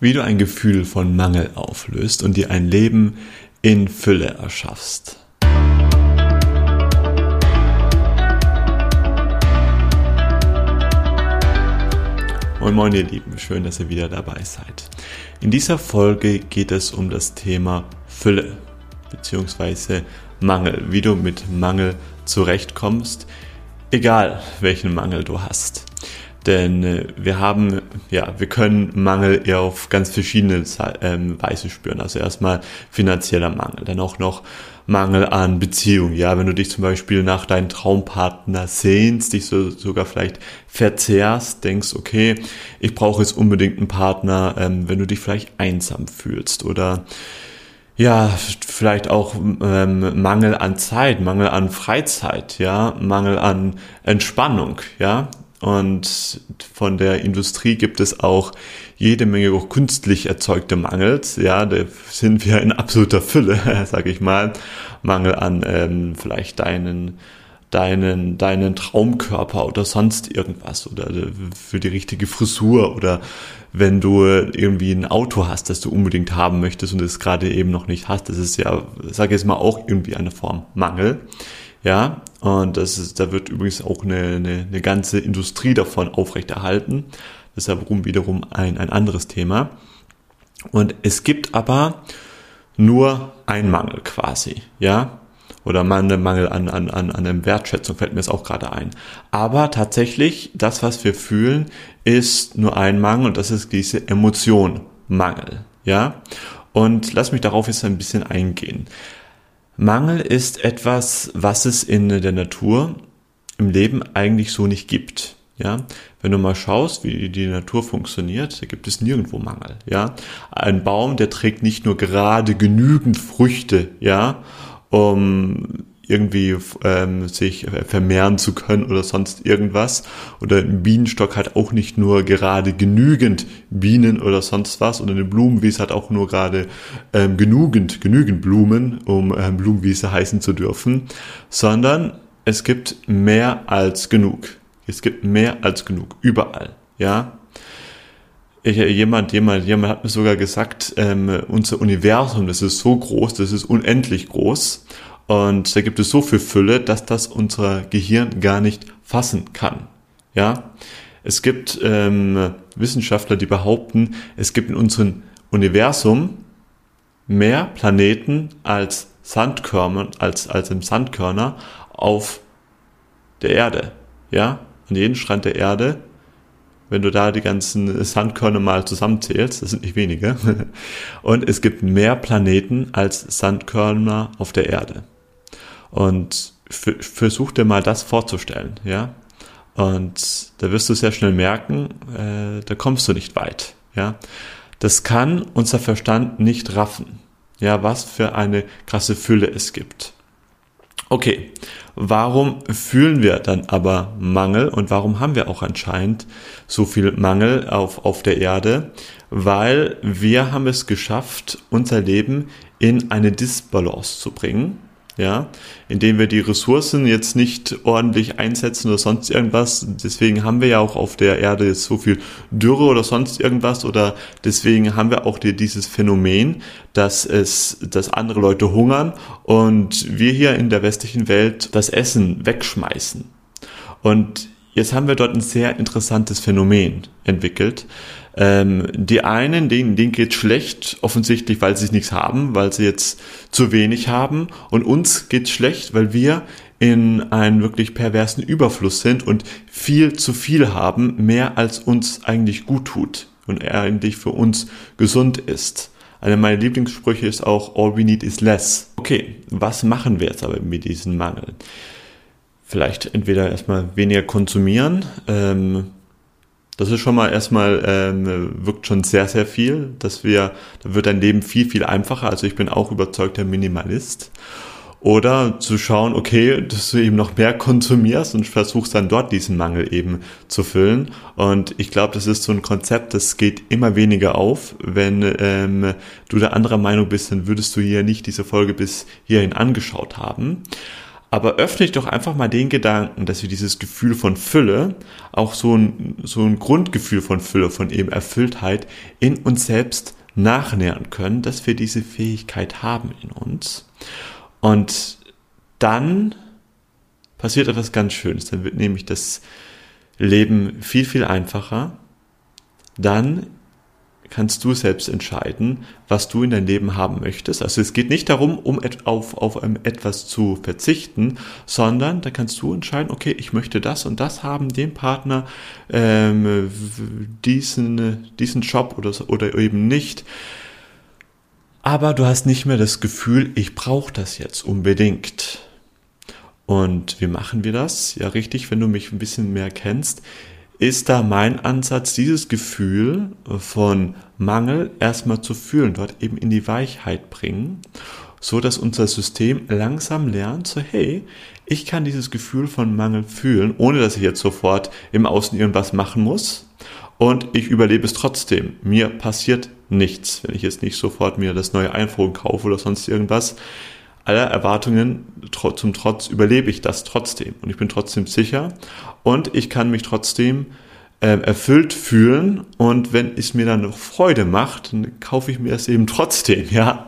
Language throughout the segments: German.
wie du ein Gefühl von Mangel auflöst und dir ein Leben in Fülle erschaffst. Moin Moin ihr Lieben, schön, dass ihr wieder dabei seid. In dieser Folge geht es um das Thema Fülle bzw. Mangel, wie du mit Mangel zurechtkommst, egal welchen Mangel du hast. Denn äh, wir haben, ja, wir können Mangel eher auf ganz verschiedene ähm, Weise spüren. Also erstmal finanzieller Mangel, dann auch noch Mangel an Beziehung. Ja, wenn du dich zum Beispiel nach deinem Traumpartner sehnst, dich so, sogar vielleicht verzehrst, denkst, okay, ich brauche jetzt unbedingt einen Partner, ähm, wenn du dich vielleicht einsam fühlst oder ja, vielleicht auch ähm, Mangel an Zeit, Mangel an Freizeit, ja, Mangel an Entspannung, ja. Und von der Industrie gibt es auch jede Menge auch künstlich erzeugte Mangels. Ja, da sind wir in absoluter Fülle, sage ich mal. Mangel an ähm, vielleicht deinen deinen, deinen Traumkörper oder sonst irgendwas oder für die richtige Frisur oder wenn du irgendwie ein Auto hast, das du unbedingt haben möchtest und es gerade eben noch nicht hast, das ist ja, sage ich jetzt mal, auch irgendwie eine Form Mangel. Ja, und das ist, da wird übrigens auch eine, eine, eine ganze Industrie davon aufrechterhalten. Das ist ja wiederum ein, ein anderes Thema. Und es gibt aber nur ein Mangel quasi, ja. Oder Mangel, Mangel an, an, an, an der Wertschätzung fällt mir jetzt auch gerade ein. Aber tatsächlich, das, was wir fühlen, ist nur ein Mangel und das ist diese Emotion, Mangel, ja. Und lass mich darauf jetzt ein bisschen eingehen. Mangel ist etwas, was es in der Natur im Leben eigentlich so nicht gibt. Ja, wenn du mal schaust, wie die Natur funktioniert, da gibt es nirgendwo Mangel. Ja, ein Baum, der trägt nicht nur gerade genügend Früchte, ja, um irgendwie ähm, sich vermehren zu können oder sonst irgendwas. Oder ein Bienenstock hat auch nicht nur gerade genügend Bienen oder sonst was. Oder eine Blumenwiese hat auch nur gerade ähm, genügend, genügend Blumen, um ähm, Blumenwiese heißen zu dürfen. Sondern es gibt mehr als genug. Es gibt mehr als genug. Überall. Ja, ich, jemand, jemand, jemand hat mir sogar gesagt, ähm, unser Universum, das ist so groß, das ist unendlich groß. Und da gibt es so viel Fülle, dass das unser Gehirn gar nicht fassen kann. Ja, es gibt ähm, Wissenschaftler, die behaupten, es gibt in unserem Universum mehr Planeten als Sandkörner, als, als im Sandkörner auf der Erde. Ja, an jedem Strand der Erde wenn du da die ganzen Sandkörner mal zusammenzählst, das sind nicht wenige, und es gibt mehr Planeten als Sandkörner auf der Erde. Und versuch dir mal das vorzustellen, ja. Und da wirst du sehr schnell merken, äh, da kommst du nicht weit, ja. Das kann unser Verstand nicht raffen, ja, was für eine krasse Fülle es gibt. Okay, warum fühlen wir dann aber Mangel und warum haben wir auch anscheinend so viel Mangel auf, auf der Erde? Weil wir haben es geschafft, unser Leben in eine Disbalance zu bringen ja, indem wir die Ressourcen jetzt nicht ordentlich einsetzen oder sonst irgendwas. Deswegen haben wir ja auch auf der Erde jetzt so viel Dürre oder sonst irgendwas oder deswegen haben wir auch die, dieses Phänomen, dass es, dass andere Leute hungern und wir hier in der westlichen Welt das Essen wegschmeißen. Und jetzt haben wir dort ein sehr interessantes Phänomen entwickelt. Ähm, die einen, denen, denen geht schlecht, offensichtlich, weil sie nichts haben, weil sie jetzt zu wenig haben. Und uns geht schlecht, weil wir in einen wirklich perversen Überfluss sind und viel zu viel haben, mehr als uns eigentlich gut tut und eigentlich für uns gesund ist. Einer meiner Lieblingssprüche ist auch All we need is less. Okay, was machen wir jetzt aber mit diesem Mangel? Vielleicht entweder erstmal weniger konsumieren, ähm, das ist schon mal erstmal, ähm, wirkt schon sehr, sehr viel, dass wir, da wird dein Leben viel, viel einfacher. Also ich bin auch überzeugter Minimalist. Oder zu schauen, okay, dass du eben noch mehr konsumierst und versuchst dann dort diesen Mangel eben zu füllen. Und ich glaube, das ist so ein Konzept, das geht immer weniger auf. Wenn ähm, du der anderer Meinung bist, dann würdest du hier nicht diese Folge bis hierhin angeschaut haben. Aber öffne ich doch einfach mal den Gedanken, dass wir dieses Gefühl von Fülle, auch so ein, so ein Grundgefühl von Fülle, von eben Erfülltheit in uns selbst nachnähern können, dass wir diese Fähigkeit haben in uns. Und dann passiert etwas ganz Schönes. Dann wird nämlich das Leben viel, viel einfacher. Dann kannst du selbst entscheiden, was du in dein Leben haben möchtest. Also es geht nicht darum, um auf, auf etwas zu verzichten, sondern da kannst du entscheiden, okay, ich möchte das und das haben, den Partner, ähm, diesen, diesen Job oder, oder eben nicht. Aber du hast nicht mehr das Gefühl, ich brauche das jetzt unbedingt. Und wie machen wir das? Ja, richtig, wenn du mich ein bisschen mehr kennst ist da mein Ansatz, dieses Gefühl von Mangel erstmal zu fühlen, dort eben in die Weichheit bringen, so dass unser System langsam lernt, so hey, ich kann dieses Gefühl von Mangel fühlen, ohne dass ich jetzt sofort im Außen irgendwas machen muss. Und ich überlebe es trotzdem. Mir passiert nichts, wenn ich jetzt nicht sofort mir das neue iPhone kaufe oder sonst irgendwas aller Erwartungen zum Trotz überlebe ich das trotzdem und ich bin trotzdem sicher und ich kann mich trotzdem äh, erfüllt fühlen und wenn es mir dann noch Freude macht, dann kaufe ich mir es eben trotzdem, ja.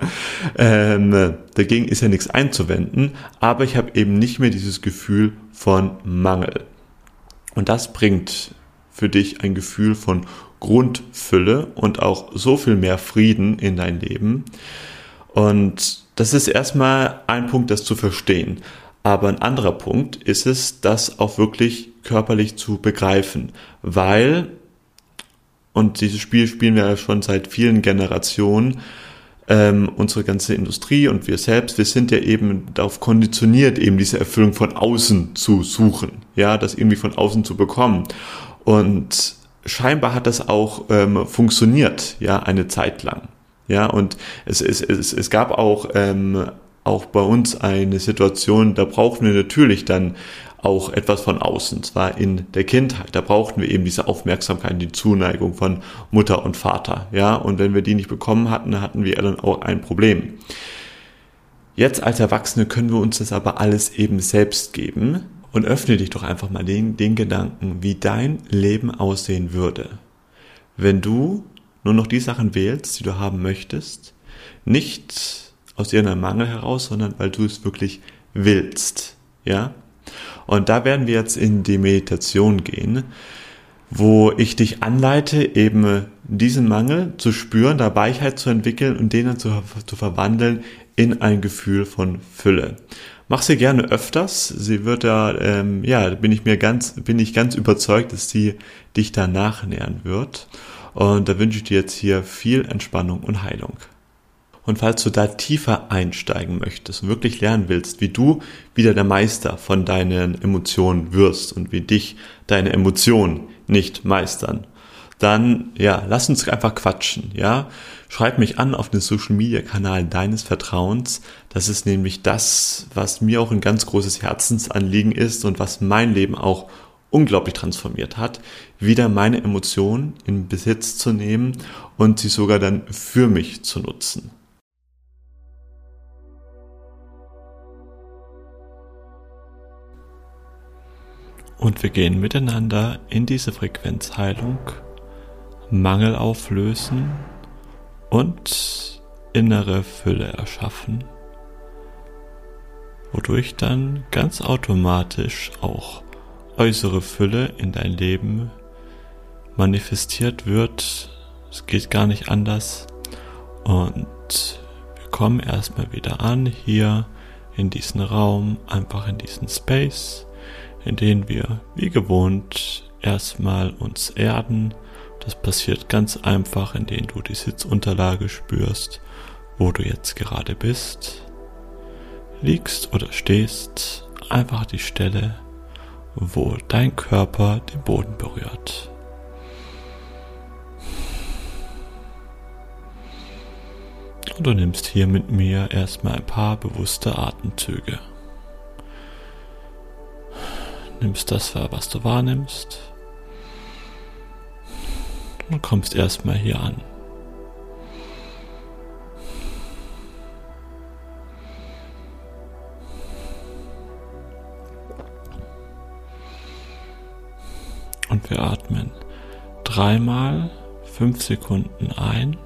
Ähm, dagegen ist ja nichts einzuwenden, aber ich habe eben nicht mehr dieses Gefühl von Mangel. Und das bringt für dich ein Gefühl von Grundfülle und auch so viel mehr Frieden in dein Leben. Und das ist erstmal ein Punkt, das zu verstehen. Aber ein anderer Punkt ist es, das auch wirklich körperlich zu begreifen, weil, und dieses Spiel spielen wir ja schon seit vielen Generationen, ähm, unsere ganze Industrie und wir selbst, wir sind ja eben darauf konditioniert, eben diese Erfüllung von außen zu suchen, ja, das irgendwie von außen zu bekommen. Und scheinbar hat das auch ähm, funktioniert, ja, eine Zeit lang. Ja, und es, es, es, es gab auch, ähm, auch bei uns eine Situation, da brauchten wir natürlich dann auch etwas von außen, zwar in der Kindheit. Da brauchten wir eben diese Aufmerksamkeit, die Zuneigung von Mutter und Vater. Ja, und wenn wir die nicht bekommen hatten, hatten wir dann auch ein Problem. Jetzt als Erwachsene können wir uns das aber alles eben selbst geben und öffne dich doch einfach mal den, den Gedanken, wie dein Leben aussehen würde, wenn du nur noch die Sachen wählst, die du haben möchtest, nicht aus irgendeinem Mangel heraus, sondern weil du es wirklich willst, ja? Und da werden wir jetzt in die Meditation gehen, wo ich dich anleite, eben diesen Mangel zu spüren, da Weichheit zu entwickeln und den dann zu, zu verwandeln in ein Gefühl von Fülle. Mach sie gerne öfters. Sie wird da, ähm, ja, bin ich mir ganz, bin ich ganz überzeugt, dass sie dich da nachnähern wird. Und da wünsche ich dir jetzt hier viel Entspannung und Heilung. Und falls du da tiefer einsteigen möchtest und wirklich lernen willst, wie du wieder der Meister von deinen Emotionen wirst und wie dich deine Emotionen nicht meistern, dann ja, lass uns einfach quatschen, ja? Schreib mich an auf den Social Media Kanal deines Vertrauens. Das ist nämlich das, was mir auch ein ganz großes Herzensanliegen ist und was mein Leben auch unglaublich transformiert hat, wieder meine Emotionen in Besitz zu nehmen und sie sogar dann für mich zu nutzen. Und wir gehen miteinander in diese Frequenzheilung, Mangel auflösen und innere Fülle erschaffen, wodurch dann ganz automatisch auch äußere Fülle in dein Leben manifestiert wird. Es geht gar nicht anders. Und wir kommen erstmal wieder an hier in diesen Raum, einfach in diesen Space, in den wir wie gewohnt erstmal uns erden. Das passiert ganz einfach, indem du die Sitzunterlage spürst, wo du jetzt gerade bist. Liegst oder stehst, einfach die Stelle, wo dein Körper den Boden berührt. Und du nimmst hier mit mir erstmal ein paar bewusste Atemzüge. Nimmst das wahr, was du wahrnimmst. Und kommst erstmal hier an. Dreimal fünf Sekunden ein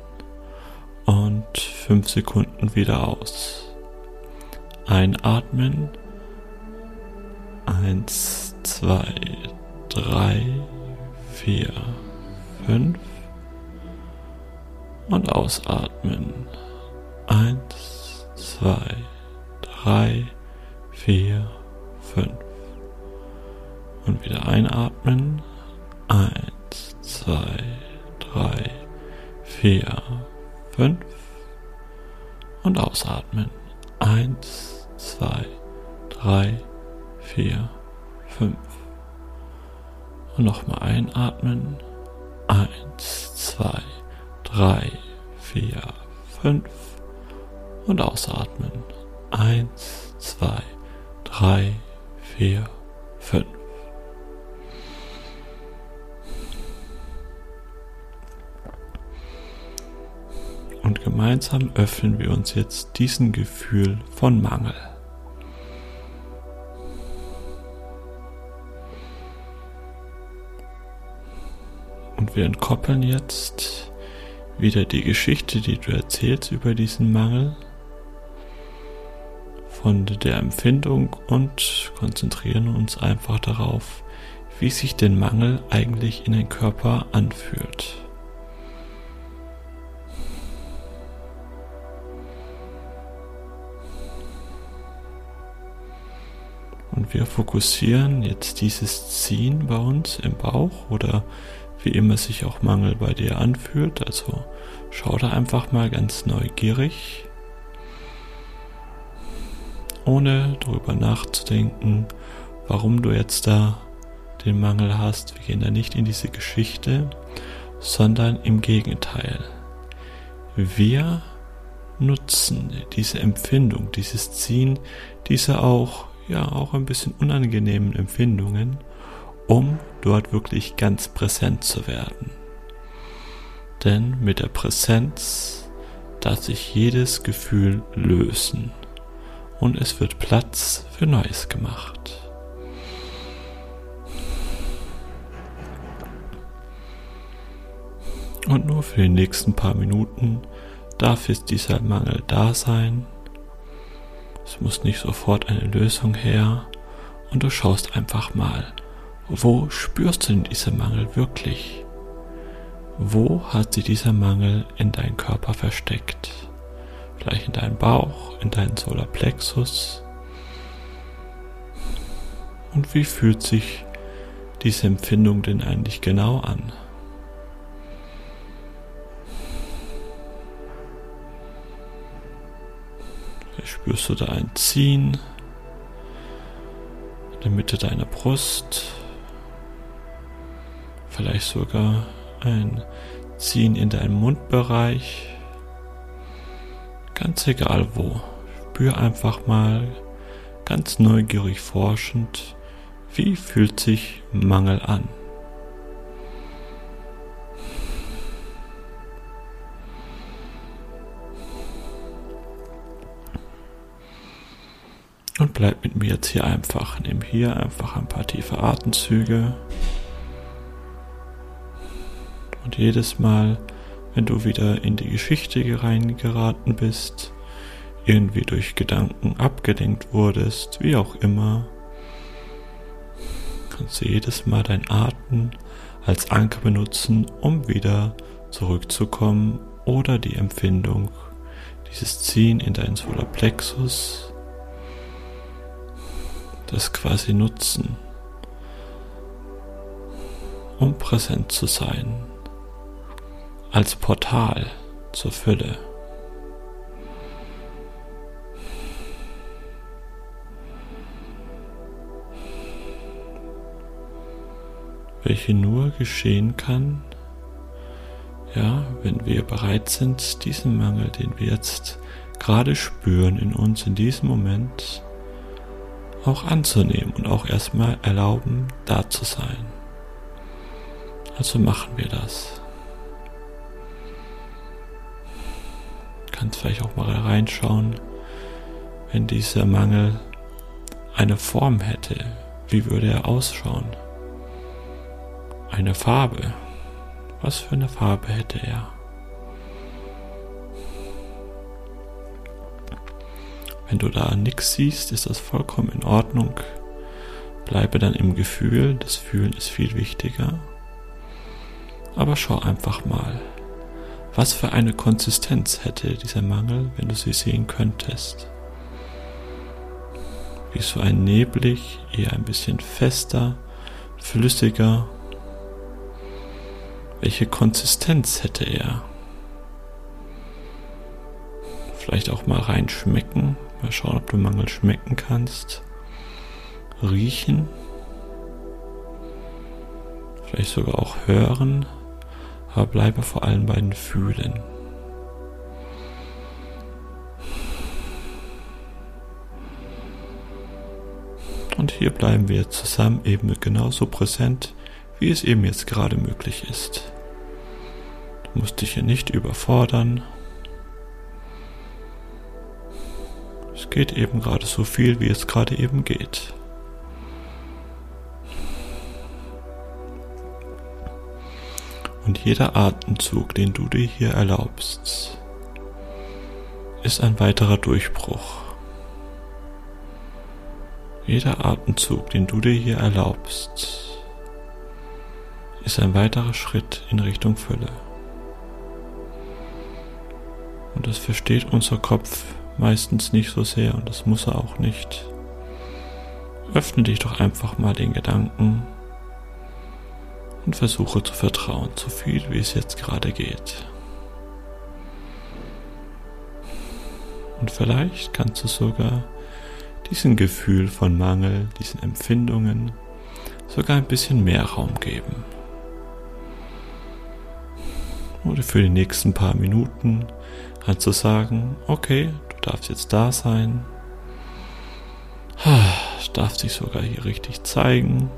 und fünf Sekunden wieder aus. Einatmen. Eins, zwei, drei, vier, fünf. Und ausatmen. Eins, zwei, drei, vier, fünf. Und wieder einatmen. Eins, zwei, drei, vier, fünf. Und ausatmen. Eins, zwei, drei, vier, fünf. Und nochmal einatmen. Eins, zwei, drei, vier, fünf. Und ausatmen. Eins, zwei, drei, vier, Und gemeinsam öffnen wir uns jetzt diesem Gefühl von Mangel. Und wir entkoppeln jetzt wieder die Geschichte, die du erzählst über diesen Mangel von der Empfindung und konzentrieren uns einfach darauf, wie sich der Mangel eigentlich in den Körper anfühlt. Wir fokussieren jetzt dieses Ziehen bei uns im Bauch oder wie immer sich auch Mangel bei dir anfühlt. Also schau da einfach mal ganz neugierig, ohne darüber nachzudenken, warum du jetzt da den Mangel hast. Wir gehen da nicht in diese Geschichte, sondern im Gegenteil. Wir nutzen diese Empfindung, dieses Ziehen, diese auch ja auch ein bisschen unangenehmen Empfindungen, um dort wirklich ganz präsent zu werden. Denn mit der Präsenz darf sich jedes Gefühl lösen und es wird Platz für Neues gemacht. Und nur für die nächsten paar Minuten darf jetzt dieser Mangel da sein es muss nicht sofort eine Lösung her und du schaust einfach mal, wo spürst du denn diesen Mangel wirklich? Wo hat sich dieser Mangel in deinen Körper versteckt? Vielleicht in deinem Bauch, in deinen Solarplexus? Und wie fühlt sich diese Empfindung denn eigentlich genau an? Spürst du da ein Ziehen in der Mitte deiner Brust, vielleicht sogar ein Ziehen in deinem Mundbereich, ganz egal wo. Spür einfach mal ganz neugierig forschend, wie fühlt sich Mangel an. Bleib mit mir jetzt hier einfach. Nimm hier einfach ein paar tiefe Atemzüge. Und jedes Mal, wenn du wieder in die Geschichte reingeraten bist, irgendwie durch Gedanken abgelenkt wurdest, wie auch immer, kannst du jedes Mal dein Atem als Anker benutzen, um wieder zurückzukommen oder die Empfindung, dieses Ziehen in deinen Solarplexus das quasi nutzen, um präsent zu sein, als Portal zur Fülle. welche nur geschehen kann, ja, wenn wir bereit sind, diesen Mangel, den wir jetzt gerade spüren in uns in diesem Moment, auch anzunehmen und auch erstmal erlauben, da zu sein. Also machen wir das. Kannst vielleicht auch mal reinschauen, wenn dieser Mangel eine Form hätte, wie würde er ausschauen? eine Farbe. Was für eine Farbe hätte er? Wenn du da nichts siehst, ist das vollkommen in Ordnung. Bleibe dann im Gefühl, das Fühlen ist viel wichtiger. Aber schau einfach mal, was für eine Konsistenz hätte dieser Mangel, wenn du sie sehen könntest. Wie so ein neblig, eher ein bisschen fester, flüssiger. Welche Konsistenz hätte er? Vielleicht auch mal reinschmecken. Mal schauen, ob du Mangel schmecken kannst. Riechen. Vielleicht sogar auch hören. Aber bleibe vor allem bei den Fühlen. Und hier bleiben wir zusammen eben genauso präsent, wie es eben jetzt gerade möglich ist. Du musst dich hier nicht überfordern geht eben gerade so viel, wie es gerade eben geht. Und jeder Atemzug, den du dir hier erlaubst, ist ein weiterer Durchbruch. Jeder Atemzug, den du dir hier erlaubst, ist ein weiterer Schritt in Richtung Fülle. Und das versteht unser Kopf meistens nicht so sehr und das muss er auch nicht. Öffne dich doch einfach mal den Gedanken und versuche zu vertrauen, so viel wie es jetzt gerade geht. Und vielleicht kannst du sogar diesem Gefühl von Mangel, diesen Empfindungen sogar ein bisschen mehr Raum geben. Oder für die nächsten paar Minuten kannst du sagen, okay, darf jetzt da sein. Ich darf dich sogar hier richtig zeigen.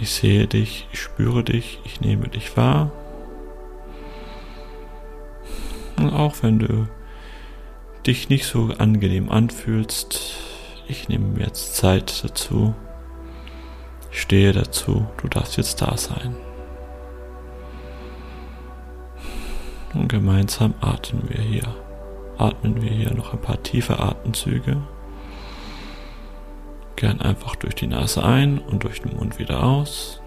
Ich sehe dich, ich spüre dich, ich nehme dich wahr. Und auch wenn du dich nicht so angenehm anfühlst, ich nehme mir jetzt Zeit dazu. Ich stehe dazu, du darfst jetzt da sein. Und gemeinsam atmen wir hier atmen wir hier noch ein paar tiefe Atemzüge. Gern einfach durch die Nase ein und durch den Mund wieder aus.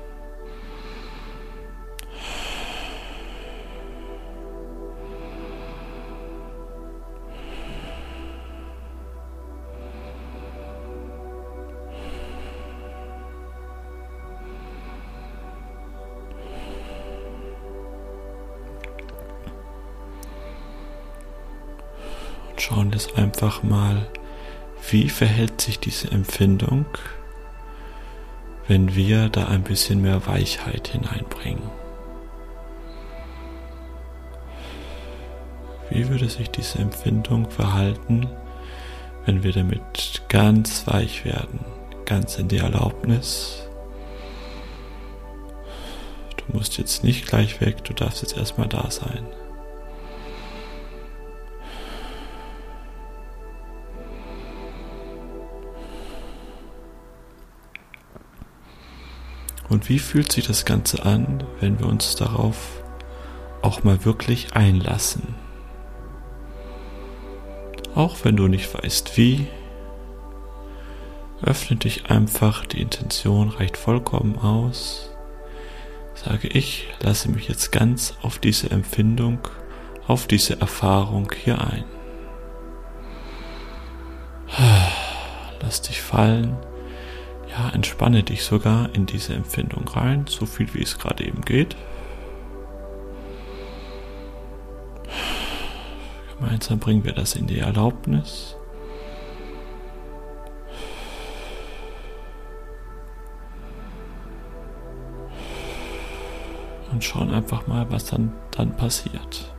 Schauen jetzt einfach mal, wie verhält sich diese Empfindung, wenn wir da ein bisschen mehr Weichheit hineinbringen. Wie würde sich diese Empfindung verhalten, wenn wir damit ganz weich werden, ganz in die Erlaubnis? Du musst jetzt nicht gleich weg, du darfst jetzt erstmal da sein. Und wie fühlt sich das Ganze an, wenn wir uns darauf auch mal wirklich einlassen? Auch wenn du nicht weißt wie, öffne dich einfach, die Intention reicht vollkommen aus. Sage ich, lasse mich jetzt ganz auf diese Empfindung, auf diese Erfahrung hier ein. Lass dich fallen ja, entspanne dich sogar in diese Empfindung rein, so viel wie es gerade eben geht. Gemeinsam bringen wir das in die Erlaubnis. Und schauen einfach mal, was dann, dann passiert.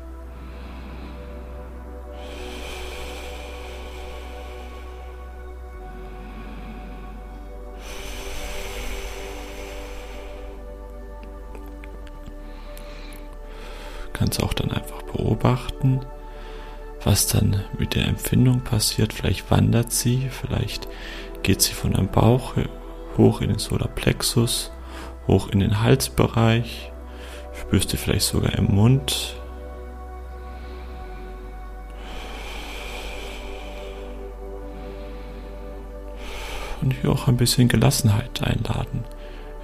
Was dann mit der Empfindung passiert. Vielleicht wandert sie, vielleicht geht sie von einem Bauch hoch in den Solarplexus hoch in den Halsbereich, spürst du vielleicht sogar im Mund. Und hier auch ein bisschen Gelassenheit einladen.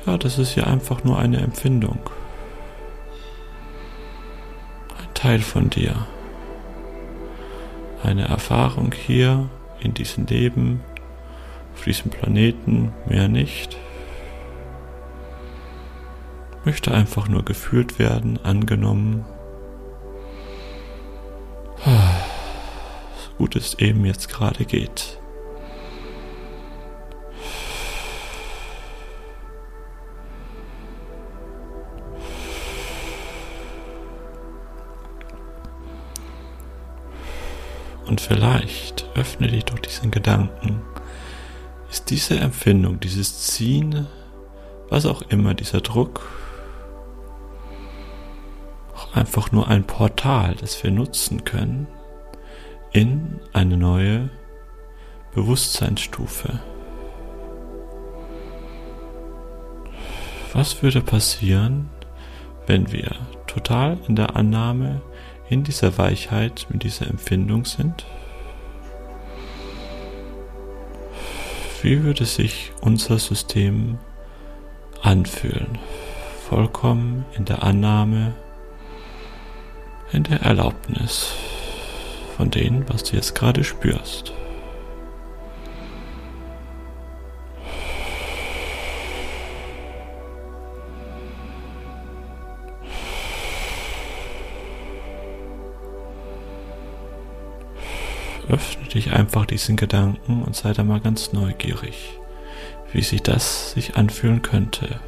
Ja, das ist ja einfach nur eine Empfindung. Ein Teil von dir. Eine Erfahrung hier in diesem Leben, auf diesem Planeten, mehr nicht. Möchte einfach nur gefühlt werden, angenommen. So gut es eben jetzt gerade geht. Und vielleicht öffne dich doch diesen Gedanken. Ist diese Empfindung, dieses Ziehen, was auch immer, dieser Druck, auch einfach nur ein Portal, das wir nutzen können in eine neue Bewusstseinsstufe. Was würde passieren, wenn wir total in der Annahme, in dieser Weichheit, mit dieser Empfindung sind? Wie würde sich unser System anfühlen? Vollkommen in der Annahme, in der Erlaubnis von dem, was du jetzt gerade spürst. Öffne dich einfach diesen Gedanken und sei da mal ganz neugierig, wie sich das sich anfühlen könnte.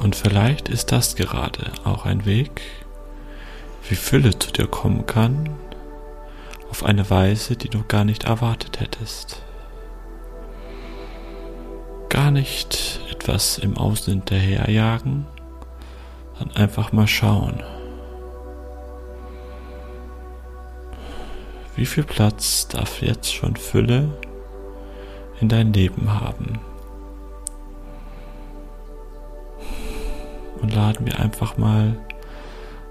Und vielleicht ist das gerade auch ein Weg, wie Fülle zu dir kommen kann, auf eine Weise, die du gar nicht erwartet hättest. Gar nicht etwas im Außen hinterherjagen, sondern einfach mal schauen. Wie viel Platz darf jetzt schon Fülle in dein Leben haben? Und laden wir einfach mal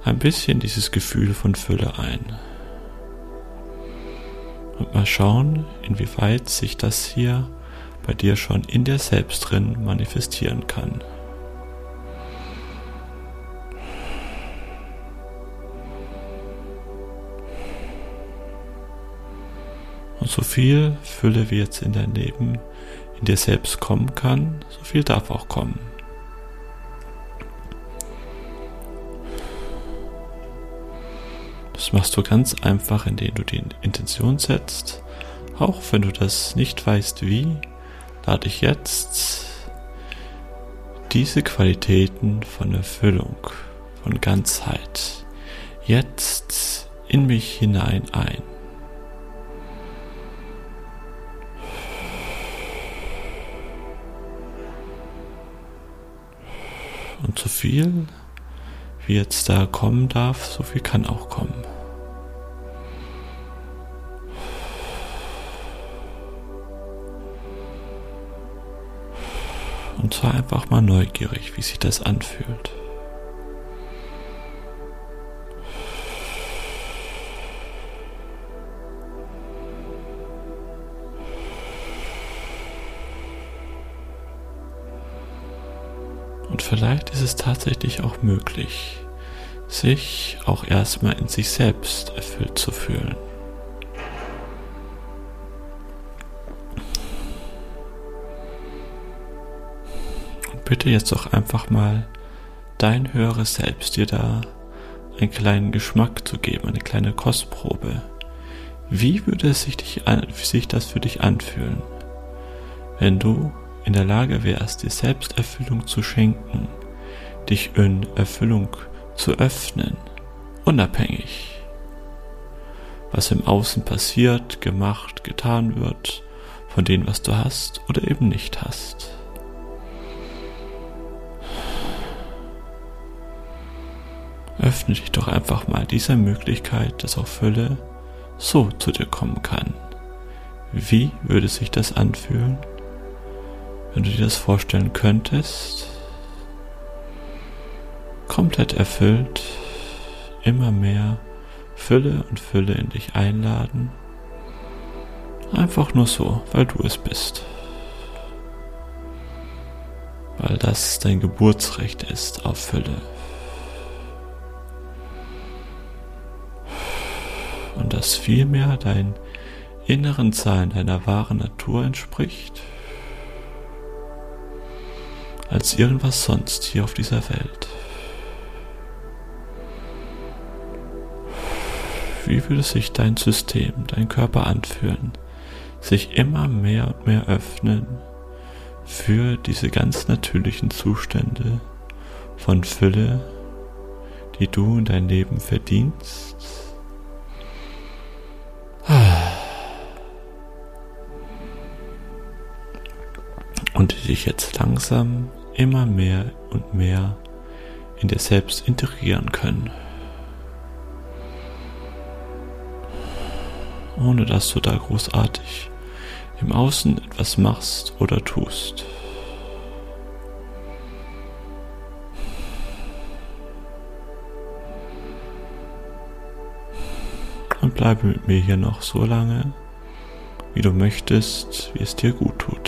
ein bisschen dieses Gefühl von Fülle ein. Und mal schauen, inwieweit sich das hier bei dir schon in dir selbst drin manifestieren kann. Und so viel Fülle wie jetzt in dein Leben in dir selbst kommen kann, so viel darf auch kommen. Das machst du ganz einfach, indem du die Intention setzt. Auch wenn du das nicht weißt wie, lade ich jetzt diese Qualitäten von Erfüllung, von Ganzheit jetzt in mich hinein ein. Und so viel, wie jetzt da kommen darf, so viel kann auch kommen. Und zwar einfach mal neugierig, wie sich das anfühlt. Und vielleicht ist es tatsächlich auch möglich, sich auch erstmal in sich selbst erfüllt zu fühlen. Bitte jetzt doch einfach mal dein höheres Selbst dir da einen kleinen Geschmack zu geben, eine kleine Kostprobe. Wie würde es sich, dich an, sich das für dich anfühlen, wenn du in der Lage wärst, dir Selbsterfüllung zu schenken, dich in Erfüllung zu öffnen, unabhängig, was im Außen passiert, gemacht, getan wird, von dem, was du hast oder eben nicht hast. Öffne dich doch einfach mal dieser Möglichkeit, dass auch Fülle so zu dir kommen kann. Wie würde sich das anfühlen, wenn du dir das vorstellen könntest? Komplett erfüllt, immer mehr Fülle und Fülle in dich einladen. Einfach nur so, weil du es bist. Weil das dein Geburtsrecht ist auf Fülle. Und das vielmehr dein inneren Sein, deiner wahren Natur entspricht, als irgendwas sonst hier auf dieser Welt. Wie würde sich dein System, dein Körper anfühlen, sich immer mehr und mehr öffnen für diese ganz natürlichen Zustände von Fülle, die du in dein Leben verdienst? Dich jetzt langsam immer mehr und mehr in dir selbst integrieren können. ohne dass du da großartig im Außen etwas machst oder tust. Und bleibe mit mir hier noch so lange, wie du möchtest, wie es dir gut tut.